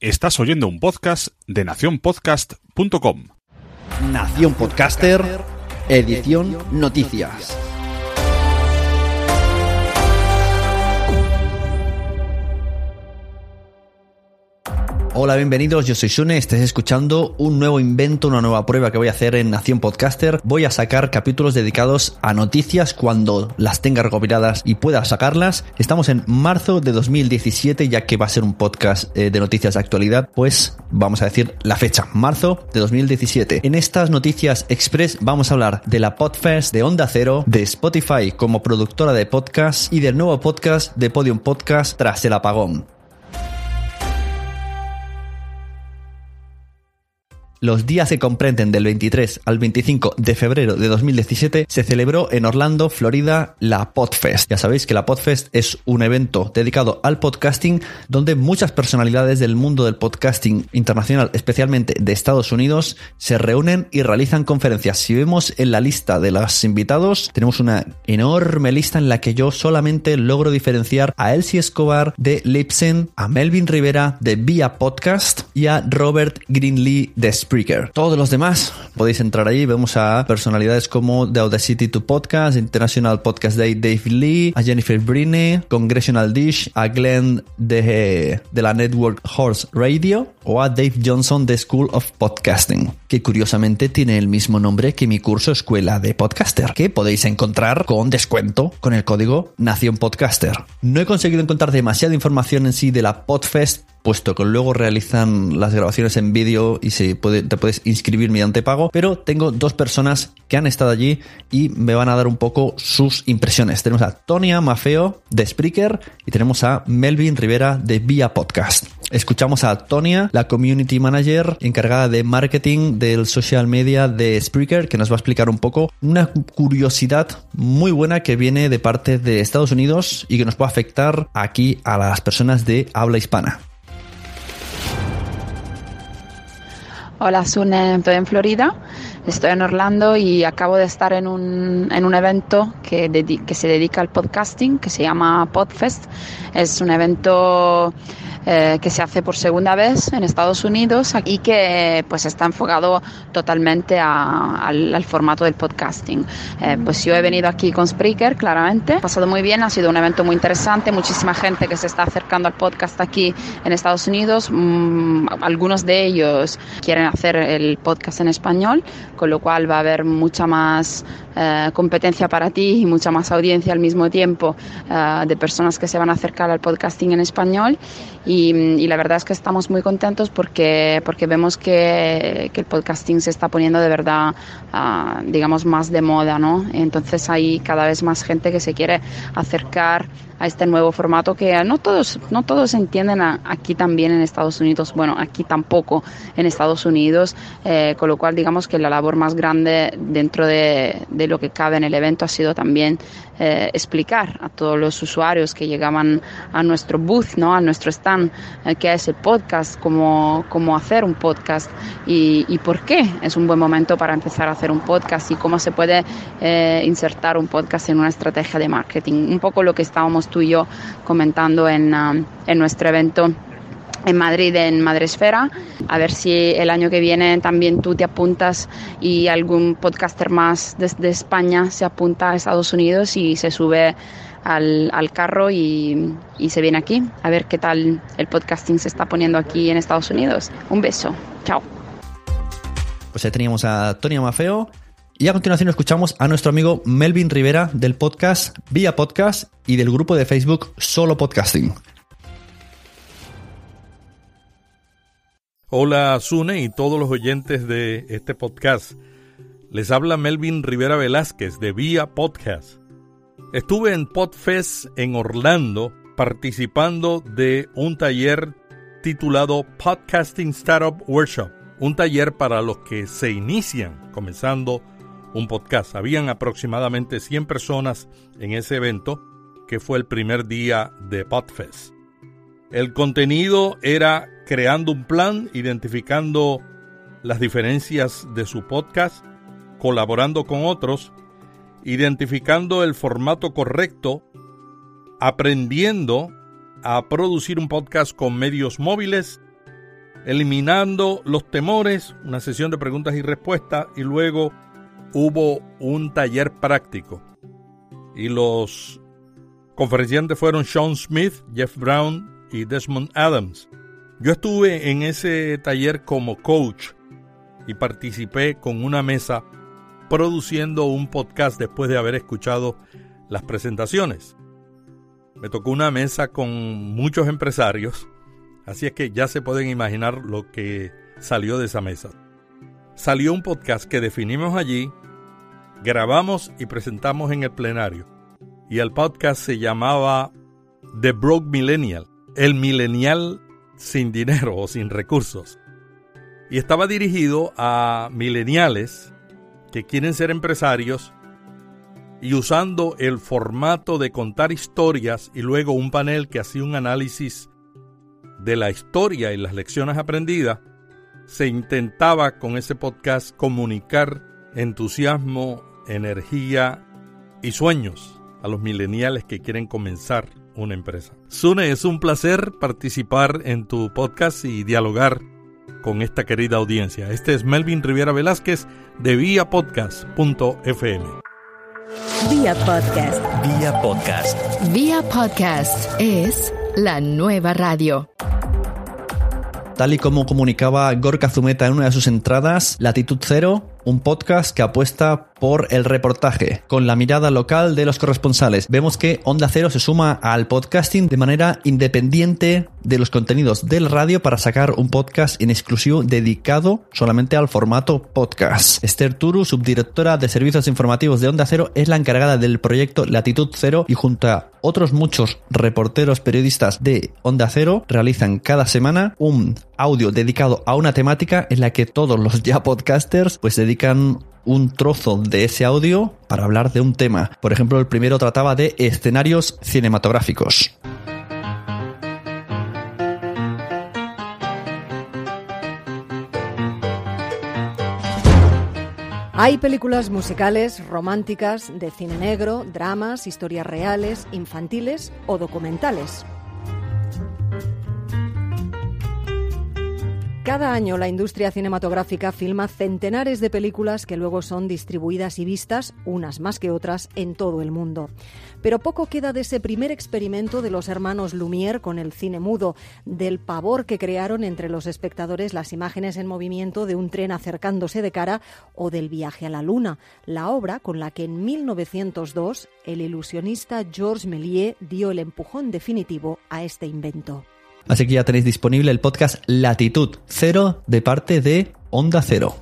Estás oyendo un podcast de nacionpodcast.com. Nación Podcaster, edición Noticias. Hola, bienvenidos. Yo soy Sune. Estés escuchando un nuevo invento, una nueva prueba que voy a hacer en Nación Podcaster. Voy a sacar capítulos dedicados a noticias cuando las tenga recopiladas y pueda sacarlas. Estamos en marzo de 2017, ya que va a ser un podcast eh, de noticias de actualidad. Pues vamos a decir la fecha, marzo de 2017. En estas noticias express vamos a hablar de la Podfest, de Onda Cero, de Spotify como productora de podcast y del nuevo podcast de Podium Podcast tras el apagón. Los días que comprenden del 23 al 25 de febrero de 2017 se celebró en Orlando, Florida, la Podfest. Ya sabéis que la Podfest es un evento dedicado al podcasting donde muchas personalidades del mundo del podcasting internacional, especialmente de Estados Unidos, se reúnen y realizan conferencias. Si vemos en la lista de los invitados, tenemos una enorme lista en la que yo solamente logro diferenciar a Elsie Escobar de Lipsen, a Melvin Rivera de Via Podcast y a Robert Greenlee de Spreaker. Todos los demás podéis entrar ahí. Vemos a personalidades como The Audacity to Podcast, International Podcast Day Dave Lee, a Jennifer Briney, Congressional Dish, a Glenn de, de la Network Horse Radio o a Dave Johnson de School of Podcasting, que curiosamente tiene el mismo nombre que mi curso Escuela de Podcaster, que podéis encontrar con descuento con el código Nación Podcaster. No he conseguido encontrar demasiada información en sí de la Podfest puesto que luego realizan las grabaciones en vídeo y se puede, te puedes inscribir mediante pago, pero tengo dos personas que han estado allí y me van a dar un poco sus impresiones. Tenemos a Tonia Mafeo de Spreaker y tenemos a Melvin Rivera de Via Podcast. Escuchamos a Tonia, la community manager encargada de marketing del social media de Spreaker, que nos va a explicar un poco una curiosidad muy buena que viene de parte de Estados Unidos y que nos puede afectar aquí a las personas de habla hispana. Hola, Sune, estoy en Florida, estoy en Orlando y acabo de estar en un, en un evento que, que se dedica al podcasting, que se llama Podfest. Es un evento eh, que se hace por segunda vez en Estados Unidos y que pues está enfocado totalmente a, al, al, formato del podcasting. Eh, pues yo he venido aquí con Spreaker, claramente, ha pasado muy bien, ha sido un evento muy interesante, muchísima gente que se está acercando al podcast aquí en Estados Unidos, mm, algunos de ellos quieren hacer el podcast en español, con lo cual va a haber mucha más eh, competencia para ti y mucha más audiencia al mismo tiempo eh, de personas que se van a acercar al podcasting en español y, y, la verdad es que estamos muy contentos porque, porque vemos que, que el podcasting se está poniendo de verdad, uh, digamos, más de moda, ¿no? Entonces hay cada vez más gente que se quiere acercar a este nuevo formato que no todos, no todos entienden a, aquí también en Estados Unidos, bueno, aquí tampoco en Estados Unidos, eh, con lo cual digamos que la labor más grande dentro de, de, lo que cabe en el evento ha sido también eh, explicar a todos los usuarios que llegaban a nuestro booth, ¿no? a nuestro stand, eh, qué es el podcast, cómo, cómo hacer un podcast y, y, por qué es un buen momento para empezar a hacer un podcast y cómo se puede eh, insertar un podcast en una estrategia de marketing. Un poco lo que estábamos tú y yo comentando en, uh, en nuestro evento en Madrid, en Madresfera. A ver si el año que viene también tú te apuntas y algún podcaster más desde España se apunta a Estados Unidos y se sube al, al carro y, y, se viene aquí a ver qué tal el podcasting se está poniendo aquí en Estados Unidos. Un beso. Chao. Pues ya teníamos a Tony Mafeo. Y a continuación escuchamos a nuestro amigo Melvin Rivera del podcast Vía Podcast y del grupo de Facebook Solo Podcasting. Hola Sune y todos los oyentes de este podcast. Les habla Melvin Rivera Velázquez de Vía Podcast. Estuve en Podfest en Orlando participando de un taller titulado Podcasting Startup Workshop, un taller para los que se inician comenzando un podcast. Habían aproximadamente 100 personas en ese evento que fue el primer día de Podfest. El contenido era creando un plan, identificando las diferencias de su podcast, colaborando con otros, identificando el formato correcto, aprendiendo a producir un podcast con medios móviles eliminando los temores, una sesión de preguntas y respuestas y luego hubo un taller práctico. Y los conferenciantes fueron Sean Smith, Jeff Brown y Desmond Adams. Yo estuve en ese taller como coach y participé con una mesa produciendo un podcast después de haber escuchado las presentaciones. Me tocó una mesa con muchos empresarios, así es que ya se pueden imaginar lo que salió de esa mesa. Salió un podcast que definimos allí, grabamos y presentamos en el plenario. Y el podcast se llamaba The Broke Millennial, el millennial sin dinero o sin recursos. Y estaba dirigido a millennials que quieren ser empresarios y usando el formato de contar historias y luego un panel que hacía un análisis de la historia y las lecciones aprendidas, se intentaba con ese podcast comunicar entusiasmo, energía y sueños a los millennials que quieren comenzar una empresa. Sune, es un placer participar en tu podcast y dialogar con esta querida audiencia. Este es Melvin Riviera Velázquez de viapodcast.fm. Vía Podcast. Vía Podcast. Vía Podcast es la nueva radio. Tal y como comunicaba Gorka Zumeta en una de sus entradas, Latitud Cero un podcast que apuesta por el reportaje, con la mirada local de los corresponsales. Vemos que Onda Cero se suma al podcasting de manera independiente de los contenidos del radio para sacar un podcast en exclusivo dedicado solamente al formato podcast. Esther Turu, subdirectora de servicios informativos de Onda Cero, es la encargada del proyecto Latitud Cero y junto a otros muchos reporteros periodistas de Onda Cero realizan cada semana un audio dedicado a una temática en la que todos los ya podcasters pues un trozo de ese audio para hablar de un tema. Por ejemplo, el primero trataba de escenarios cinematográficos. Hay películas musicales, románticas, de cine negro, dramas, historias reales, infantiles o documentales. Cada año la industria cinematográfica filma centenares de películas que luego son distribuidas y vistas, unas más que otras, en todo el mundo. Pero poco queda de ese primer experimento de los hermanos Lumière con el cine mudo, del pavor que crearon entre los espectadores las imágenes en movimiento de un tren acercándose de cara o del viaje a la luna, la obra con la que en 1902 el ilusionista Georges Méliès dio el empujón definitivo a este invento. Así que ya tenéis disponible el podcast Latitud Cero de parte de Onda Cero.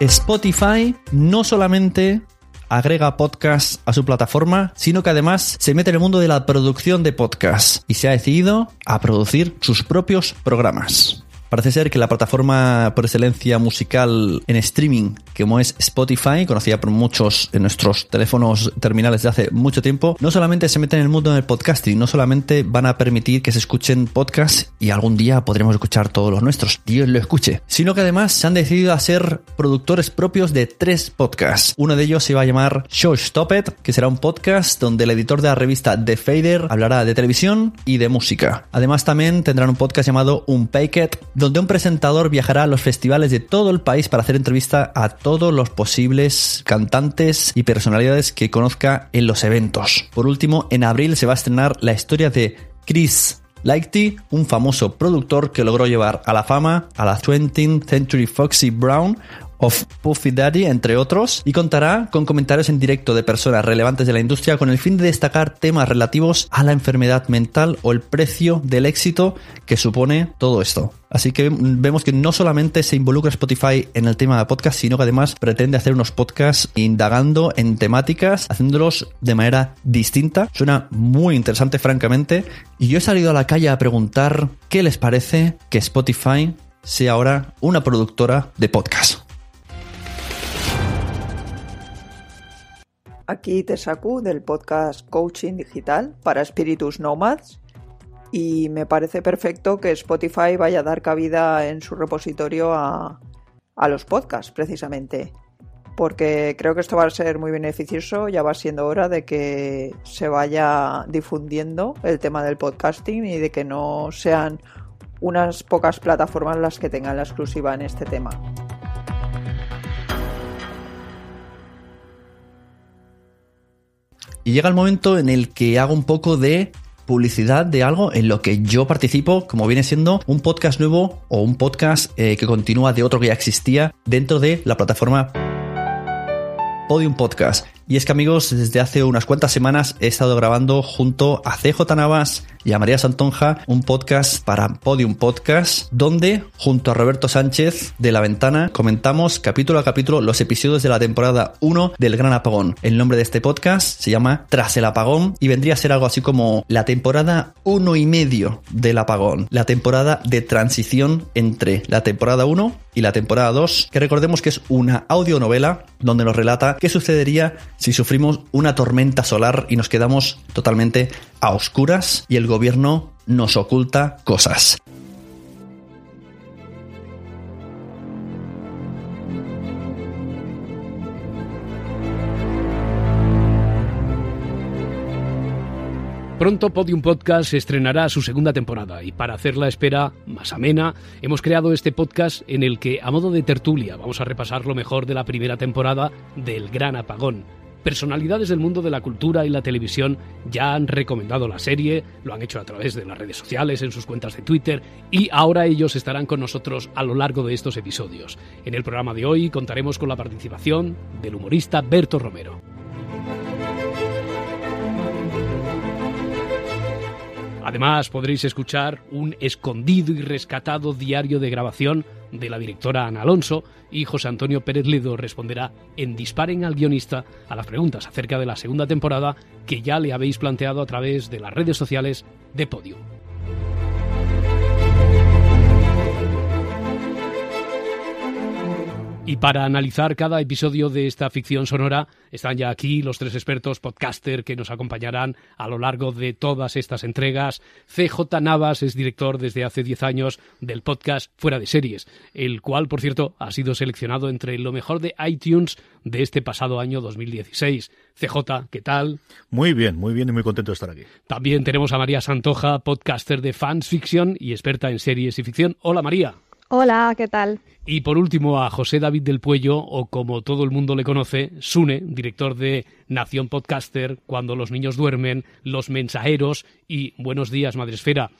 Spotify no solamente agrega podcasts a su plataforma, sino que además se mete en el mundo de la producción de podcasts y se ha decidido a producir sus propios programas. Parece ser que la plataforma por excelencia musical en streaming, como es Spotify, conocida por muchos en nuestros teléfonos terminales de hace mucho tiempo, no solamente se mete en el mundo del podcasting, no solamente van a permitir que se escuchen podcasts y algún día podremos escuchar todos los nuestros, Dios lo escuche, sino que además se han decidido a ser productores propios de tres podcasts. Uno de ellos se va a llamar Show Stop It, que será un podcast donde el editor de la revista The Fader hablará de televisión y de música. Además también tendrán un podcast llamado Unpacked, donde un presentador viajará a los festivales de todo el país para hacer entrevista a todos los posibles cantantes y personalidades que conozca en los eventos. Por último, en abril se va a estrenar la historia de Chris Lighty, un famoso productor que logró llevar a la fama a la 20th Century Foxy Brown of Puffy Daddy, entre otros, y contará con comentarios en directo de personas relevantes de la industria con el fin de destacar temas relativos a la enfermedad mental o el precio del éxito que supone todo esto. Así que vemos que no solamente se involucra Spotify en el tema de podcast, sino que además pretende hacer unos podcasts indagando en temáticas, haciéndolos de manera distinta. Suena muy interesante, francamente. Y yo he salido a la calle a preguntar qué les parece que Spotify sea ahora una productora de podcast. Aquí te saco del podcast Coaching Digital para Espíritus Nomads y me parece perfecto que Spotify vaya a dar cabida en su repositorio a, a los podcasts precisamente porque creo que esto va a ser muy beneficioso, ya va siendo hora de que se vaya difundiendo el tema del podcasting y de que no sean unas pocas plataformas las que tengan la exclusiva en este tema. Y llega el momento en el que hago un poco de publicidad de algo en lo que yo participo, como viene siendo un podcast nuevo o un podcast eh, que continúa de otro que ya existía dentro de la plataforma Podium Podcast. Y es que amigos, desde hace unas cuantas semanas he estado grabando junto a CJ Navas y a María Santonja un podcast para Podium Podcast, donde junto a Roberto Sánchez de La Ventana comentamos capítulo a capítulo los episodios de la temporada 1 del Gran Apagón. El nombre de este podcast se llama Tras el Apagón y vendría a ser algo así como la temporada 1 y medio del apagón, la temporada de transición entre la temporada 1 y la temporada 2, que recordemos que es una audionovela donde nos relata qué sucedería si sufrimos una tormenta solar y nos quedamos totalmente a oscuras y el gobierno nos oculta cosas. Pronto Podium Podcast estrenará su segunda temporada y para hacer la espera más amena hemos creado este podcast en el que a modo de tertulia vamos a repasar lo mejor de la primera temporada del Gran Apagón. Personalidades del mundo de la cultura y la televisión ya han recomendado la serie, lo han hecho a través de las redes sociales, en sus cuentas de Twitter y ahora ellos estarán con nosotros a lo largo de estos episodios. En el programa de hoy contaremos con la participación del humorista Berto Romero. Además, podréis escuchar un escondido y rescatado diario de grabación de la directora Ana Alonso y José Antonio Pérez Ledo responderá en Disparen al guionista a las preguntas acerca de la segunda temporada que ya le habéis planteado a través de las redes sociales de Podium. Y para analizar cada episodio de esta ficción sonora, están ya aquí los tres expertos podcaster que nos acompañarán a lo largo de todas estas entregas. CJ Navas es director desde hace 10 años del podcast Fuera de Series, el cual, por cierto, ha sido seleccionado entre lo mejor de iTunes de este pasado año 2016. CJ, ¿qué tal? Muy bien, muy bien y muy contento de estar aquí. También tenemos a María Santoja, podcaster de Fans Fiction y experta en series y ficción. Hola María. Hola, ¿qué tal? Y por último a José David del Puello, o como todo el mundo le conoce, Sune, director de Nación Podcaster, Cuando los niños duermen, Los Mensajeros y Buenos días, Madresfera.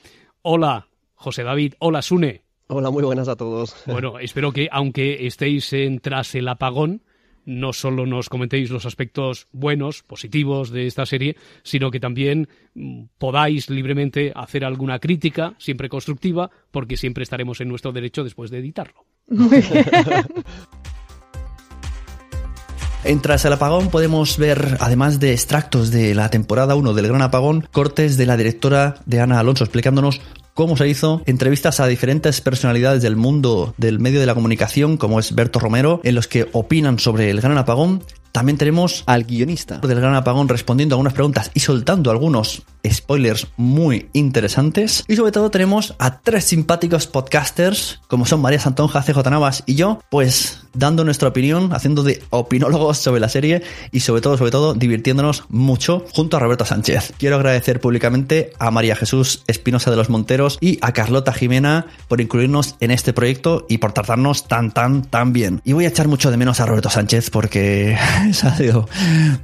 Hola, José David. Hola, Sune. Hola, muy buenas a todos. Bueno, espero que aunque estéis en tras el apagón, no solo nos comentéis los aspectos buenos, positivos de esta serie, sino que también mm, podáis libremente hacer alguna crítica, siempre constructiva, porque siempre estaremos en nuestro derecho después de editarlo. En Tras el Apagón podemos ver, además de extractos de la temporada 1 del Gran Apagón, cortes de la directora de Ana Alonso explicándonos cómo se hizo, entrevistas a diferentes personalidades del mundo del medio de la comunicación, como es Berto Romero, en los que opinan sobre el gran apagón. También tenemos al guionista del gran apagón respondiendo algunas preguntas y soltando algunos spoilers muy interesantes. Y sobre todo tenemos a tres simpáticos podcasters, como son María Santonja, CJ Navas y yo, pues dando nuestra opinión, haciendo de opinólogos sobre la serie y sobre todo, sobre todo, divirtiéndonos mucho junto a Roberto Sánchez. Quiero agradecer públicamente a María Jesús Espinosa de los Monteros y a Carlota Jimena por incluirnos en este proyecto y por tratarnos tan, tan, tan bien. Y voy a echar mucho de menos a Roberto Sánchez porque ha sido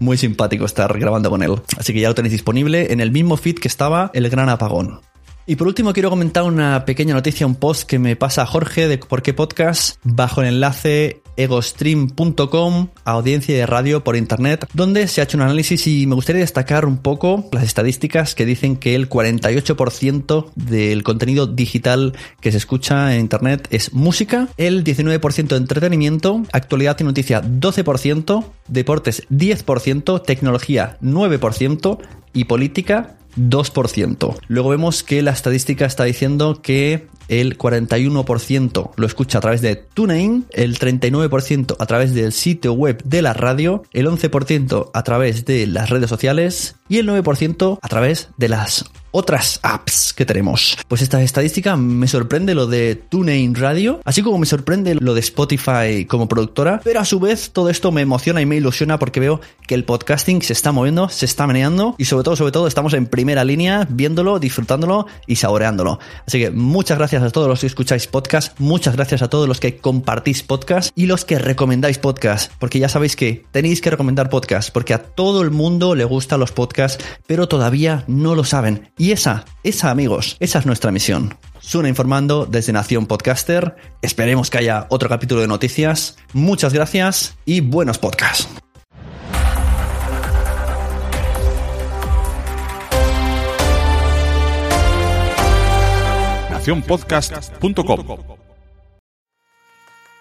muy simpático estar grabando con él. Así que ya lo tenéis disponible en el mismo feed que estaba El Gran Apagón. Y por último quiero comentar una pequeña noticia, un post que me pasa Jorge de Por qué Podcast bajo el enlace egostream.com, audiencia de radio por internet, donde se ha hecho un análisis y me gustaría destacar un poco las estadísticas que dicen que el 48% del contenido digital que se escucha en internet es música, el 19% entretenimiento, actualidad y noticia 12%, deportes 10%, tecnología 9% y política 2%. Luego vemos que la estadística está diciendo que el 41% lo escucha a través de TuneIn, el 39% a través del sitio web de la radio, el 11% a través de las redes sociales y el 9% a través de las otras apps que tenemos. Pues esta estadística me sorprende lo de TuneIn Radio, así como me sorprende lo de Spotify como productora, pero a su vez todo esto me emociona y me ilusiona porque veo que el podcasting se está moviendo, se está meneando y sobre todo, sobre todo estamos en primera línea viéndolo, disfrutándolo y saboreándolo. Así que muchas gracias a todos los que escucháis podcast, muchas gracias a todos los que compartís podcast y los que recomendáis podcast, porque ya sabéis que tenéis que recomendar podcast, porque a todo el mundo le gustan los podcasts, pero todavía no lo saben. Y esa, esa amigos, esa es nuestra misión. Suna informando desde Nación Podcaster. Esperemos que haya otro capítulo de noticias. Muchas gracias y buenos podcasts.